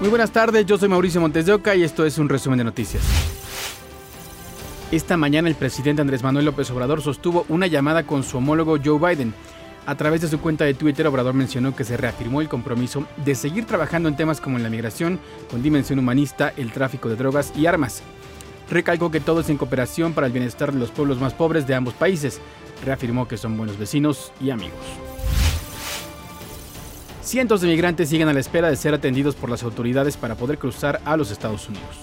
Muy buenas tardes, yo soy Mauricio Montes de Oca y esto es un resumen de noticias. Esta mañana el presidente Andrés Manuel López Obrador sostuvo una llamada con su homólogo Joe Biden. A través de su cuenta de Twitter, Obrador mencionó que se reafirmó el compromiso de seguir trabajando en temas como la migración, con dimensión humanista, el tráfico de drogas y armas. Recalcó que todo es en cooperación para el bienestar de los pueblos más pobres de ambos países. Reafirmó que son buenos vecinos y amigos. Cientos de migrantes siguen a la espera de ser atendidos por las autoridades para poder cruzar a los Estados Unidos.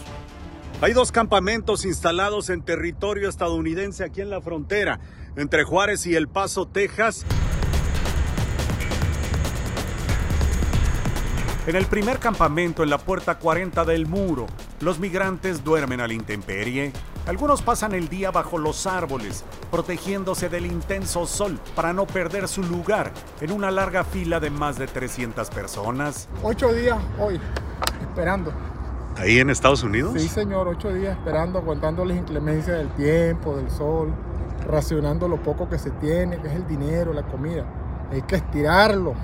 Hay dos campamentos instalados en territorio estadounidense aquí en la frontera, entre Juárez y El Paso, Texas. En el primer campamento, en la puerta 40 del muro, los migrantes duermen a la intemperie. Algunos pasan el día bajo los árboles, protegiéndose del intenso sol para no perder su lugar en una larga fila de más de 300 personas. Ocho días hoy, esperando. ¿Ahí en Estados Unidos? Sí, señor, ocho días esperando, aguantando las inclemencias del tiempo, del sol, racionando lo poco que se tiene, que es el dinero, la comida. Hay que estirarlo.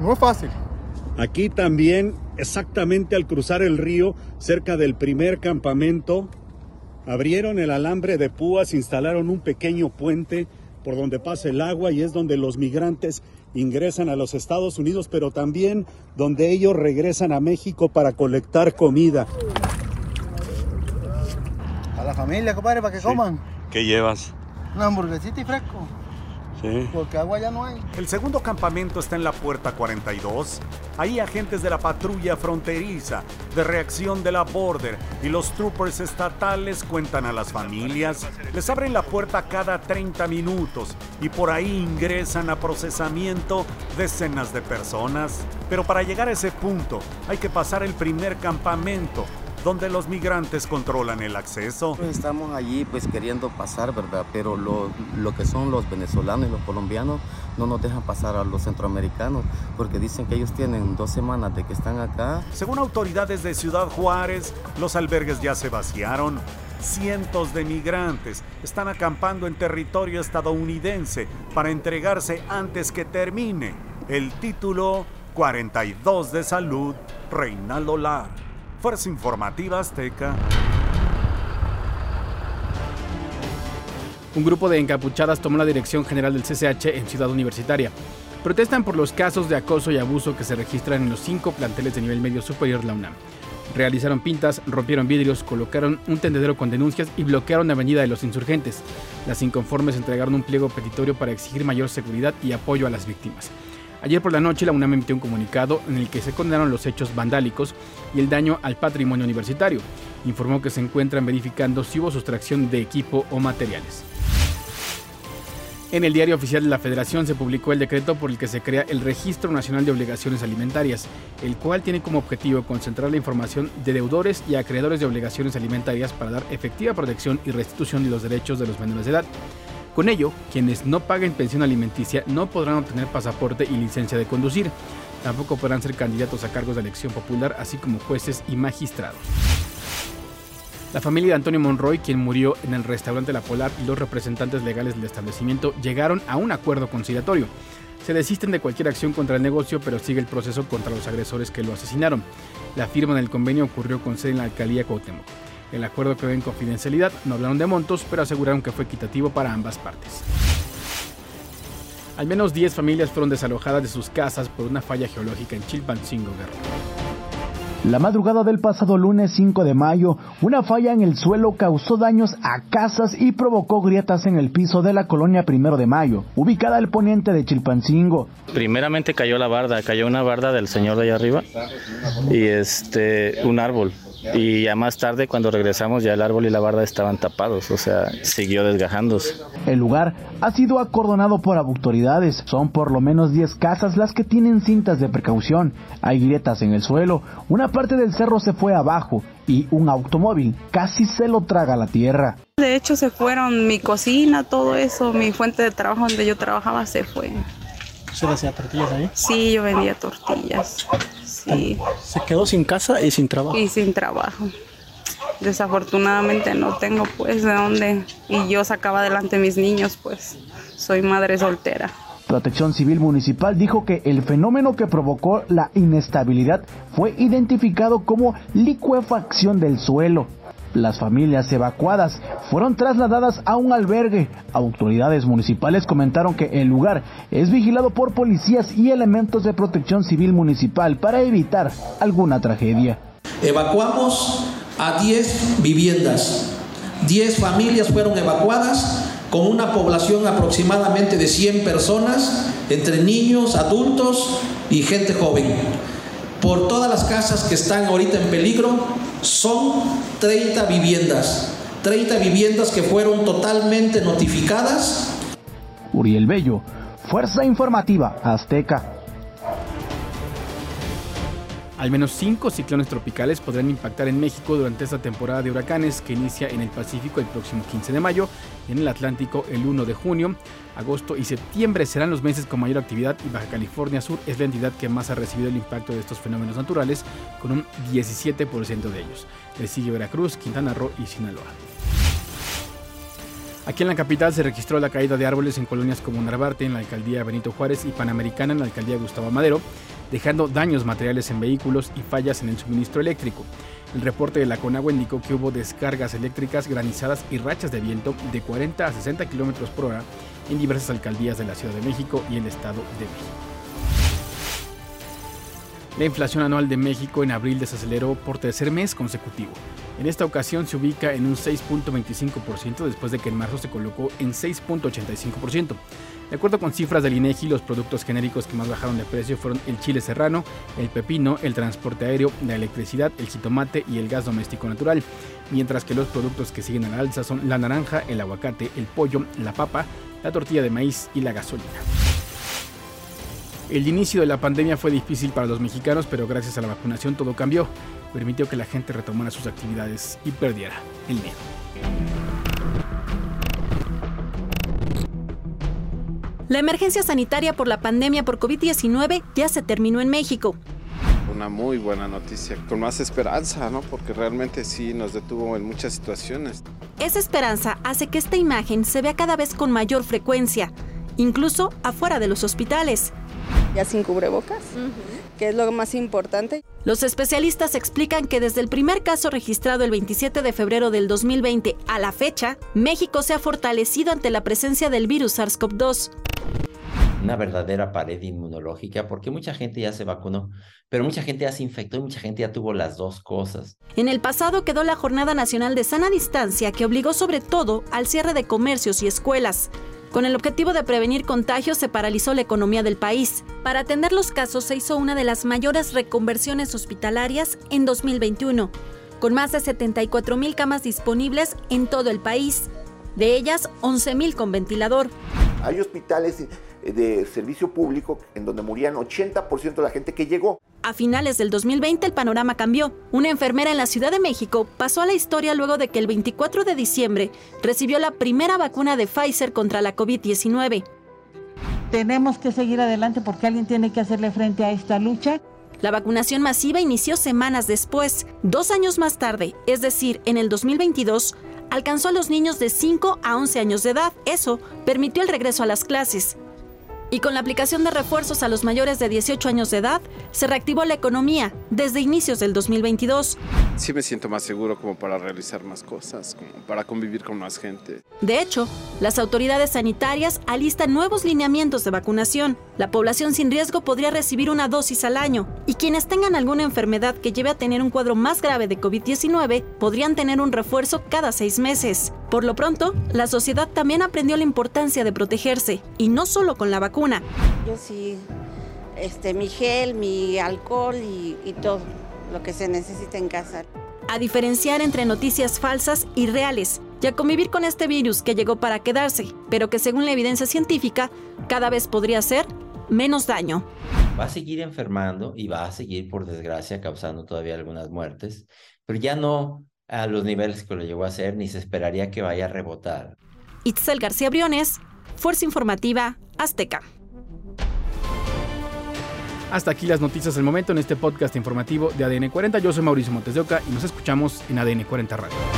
No es fácil. Aquí también, exactamente al cruzar el río, cerca del primer campamento, abrieron el alambre de púas, instalaron un pequeño puente por donde pasa el agua y es donde los migrantes ingresan a los Estados Unidos, pero también donde ellos regresan a México para colectar comida. A la familia, compadre, para que coman. ¿Qué llevas? Una hamburguesita y fresco. Sí. Porque agua ya no hay. El segundo campamento está en la puerta 42. Ahí agentes de la patrulla fronteriza, de reacción de la Border y los troopers estatales cuentan a las familias. Les abren la puerta cada 30 minutos y por ahí ingresan a procesamiento decenas de personas. Pero para llegar a ese punto hay que pasar el primer campamento donde los migrantes controlan el acceso. Pues estamos allí pues queriendo pasar, ¿verdad? Pero lo, lo, que son los venezolanos y los colombianos no nos dejan pasar a los centroamericanos porque dicen que ellos tienen dos semanas de que están acá. Según autoridades de Ciudad Juárez, los albergues ya se vaciaron. Cientos de migrantes están acampando en territorio estadounidense para entregarse antes que termine el título 42 de salud Reinaldo Lar. Fuerza Informativa Azteca. Un grupo de encapuchadas tomó la dirección general del CCH en Ciudad Universitaria. Protestan por los casos de acoso y abuso que se registran en los cinco planteles de nivel medio superior de la UNAM. Realizaron pintas, rompieron vidrios, colocaron un tendedero con denuncias y bloquearon la avenida de los insurgentes. Las inconformes entregaron un pliego petitorio para exigir mayor seguridad y apoyo a las víctimas. Ayer por la noche la UNAM emitió un comunicado en el que se condenaron los hechos vandálicos y el daño al patrimonio universitario. Informó que se encuentran verificando si hubo sustracción de equipo o materiales. En el diario oficial de la Federación se publicó el decreto por el que se crea el Registro Nacional de Obligaciones Alimentarias, el cual tiene como objetivo concentrar la información de deudores y acreedores de obligaciones alimentarias para dar efectiva protección y restitución de los derechos de los menores de edad. Con ello, quienes no paguen pensión alimenticia no podrán obtener pasaporte y licencia de conducir. Tampoco podrán ser candidatos a cargos de elección popular, así como jueces y magistrados. La familia de Antonio Monroy, quien murió en el restaurante La Polar, y los representantes legales del establecimiento llegaron a un acuerdo conciliatorio. Se desisten de cualquier acción contra el negocio, pero sigue el proceso contra los agresores que lo asesinaron. La firma del convenio ocurrió con sede en la alcaldía Cuauhtémoc. El acuerdo quedó en confidencialidad, no hablaron de montos, pero aseguraron que fue equitativo para ambas partes. Al menos 10 familias fueron desalojadas de sus casas por una falla geológica en Chilpancingo, Guerrero. La madrugada del pasado lunes 5 de mayo, una falla en el suelo causó daños a casas y provocó grietas en el piso de la colonia Primero de Mayo, ubicada al poniente de Chilpancingo. Primeramente cayó la barda, cayó una barda del señor de allá arriba y este un árbol. Y ya más tarde, cuando regresamos, ya el árbol y la barda estaban tapados, o sea, siguió desgajándose. El lugar ha sido acordonado por autoridades. Son por lo menos 10 casas las que tienen cintas de precaución. Hay grietas en el suelo, una parte del cerro se fue abajo y un automóvil casi se lo traga la tierra. De hecho, se fueron mi cocina, todo eso, mi fuente de trabajo donde yo trabajaba se fue. ¿Usted hacía tortillas ahí? Sí, yo vendía tortillas. Sí. Se quedó sin casa y sin trabajo. Y sin trabajo. Desafortunadamente no tengo pues de dónde y yo sacaba adelante mis niños pues. Soy madre soltera. Protección Civil Municipal dijo que el fenómeno que provocó la inestabilidad fue identificado como licuefacción del suelo. Las familias evacuadas fueron trasladadas a un albergue. Autoridades municipales comentaron que el lugar es vigilado por policías y elementos de protección civil municipal para evitar alguna tragedia. Evacuamos a 10 viviendas. 10 familias fueron evacuadas con una población aproximadamente de 100 personas, entre niños, adultos y gente joven. Por todas las casas que están ahorita en peligro, son 30 viviendas. 30 viviendas que fueron totalmente notificadas. Uriel Bello, Fuerza Informativa Azteca. Al menos cinco ciclones tropicales podrán impactar en México durante esta temporada de huracanes que inicia en el Pacífico el próximo 15 de mayo y en el Atlántico el 1 de junio. Agosto y septiembre serán los meses con mayor actividad y Baja California Sur es la entidad que más ha recibido el impacto de estos fenómenos naturales con un 17% de ellos. Le sigue Veracruz, Quintana Roo y Sinaloa. Aquí en la capital se registró la caída de árboles en colonias como Narvarte, en la alcaldía Benito Juárez y Panamericana, en la alcaldía Gustavo Madero, dejando daños materiales en vehículos y fallas en el suministro eléctrico. El reporte de la Conagua indicó que hubo descargas eléctricas, granizadas y rachas de viento de 40 a 60 km por hora en diversas alcaldías de la Ciudad de México y el Estado de México. La inflación anual de México en abril desaceleró por tercer mes consecutivo. En esta ocasión se ubica en un 6.25% después de que en marzo se colocó en 6.85%. De acuerdo con cifras del INEGI, los productos genéricos que más bajaron de precio fueron el chile serrano, el pepino, el transporte aéreo, la electricidad, el jitomate y el gas doméstico natural, mientras que los productos que siguen a la alza son la naranja, el aguacate, el pollo, la papa, la tortilla de maíz y la gasolina. El inicio de la pandemia fue difícil para los mexicanos, pero gracias a la vacunación todo cambió. Permitió que la gente retomara sus actividades y perdiera el miedo. La emergencia sanitaria por la pandemia por COVID-19 ya se terminó en México. Una muy buena noticia, con más esperanza, ¿no? Porque realmente sí nos detuvo en muchas situaciones. Esa esperanza hace que esta imagen se vea cada vez con mayor frecuencia, incluso afuera de los hospitales ya sin cubrebocas, que es lo más importante. Los especialistas explican que desde el primer caso registrado el 27 de febrero del 2020 a la fecha, México se ha fortalecido ante la presencia del virus SARS-CoV-2 una verdadera pared inmunológica, porque mucha gente ya se vacunó, pero mucha gente ya se infectó y mucha gente ya tuvo las dos cosas. En el pasado quedó la Jornada Nacional de Sana Distancia, que obligó sobre todo al cierre de comercios y escuelas. Con el objetivo de prevenir contagios se paralizó la economía del país. Para atender los casos se hizo una de las mayores reconversiones hospitalarias en 2021, con más de 74 mil camas disponibles en todo el país, de ellas 11 mil con ventilador. Hay hospitales de servicio público en donde morían 80% de la gente que llegó. A finales del 2020 el panorama cambió. Una enfermera en la Ciudad de México pasó a la historia luego de que el 24 de diciembre recibió la primera vacuna de Pfizer contra la COVID-19. Tenemos que seguir adelante porque alguien tiene que hacerle frente a esta lucha. La vacunación masiva inició semanas después. Dos años más tarde, es decir, en el 2022, alcanzó a los niños de 5 a 11 años de edad. Eso permitió el regreso a las clases. Y con la aplicación de refuerzos a los mayores de 18 años de edad, se reactivó la economía desde inicios del 2022. Sí me siento más seguro como para realizar más cosas, como para convivir con más gente. De hecho, las autoridades sanitarias alistan nuevos lineamientos de vacunación. La población sin riesgo podría recibir una dosis al año y quienes tengan alguna enfermedad que lleve a tener un cuadro más grave de COVID-19 podrían tener un refuerzo cada seis meses. Por lo pronto, la sociedad también aprendió la importancia de protegerse, y no solo con la vacuna. Yo sí, este, mi gel, mi alcohol y, y todo lo que se necesita en casa. A diferenciar entre noticias falsas y reales, y a convivir con este virus que llegó para quedarse, pero que según la evidencia científica, cada vez podría hacer menos daño. Va a seguir enfermando y va a seguir, por desgracia, causando todavía algunas muertes, pero ya no a los niveles que lo llegó a hacer, ni se esperaría que vaya a rebotar. Itzel García Briones, Fuerza Informativa Azteca. Hasta aquí las noticias del momento en este podcast informativo de ADN 40. Yo soy Mauricio Montes de Oca y nos escuchamos en ADN 40 Radio.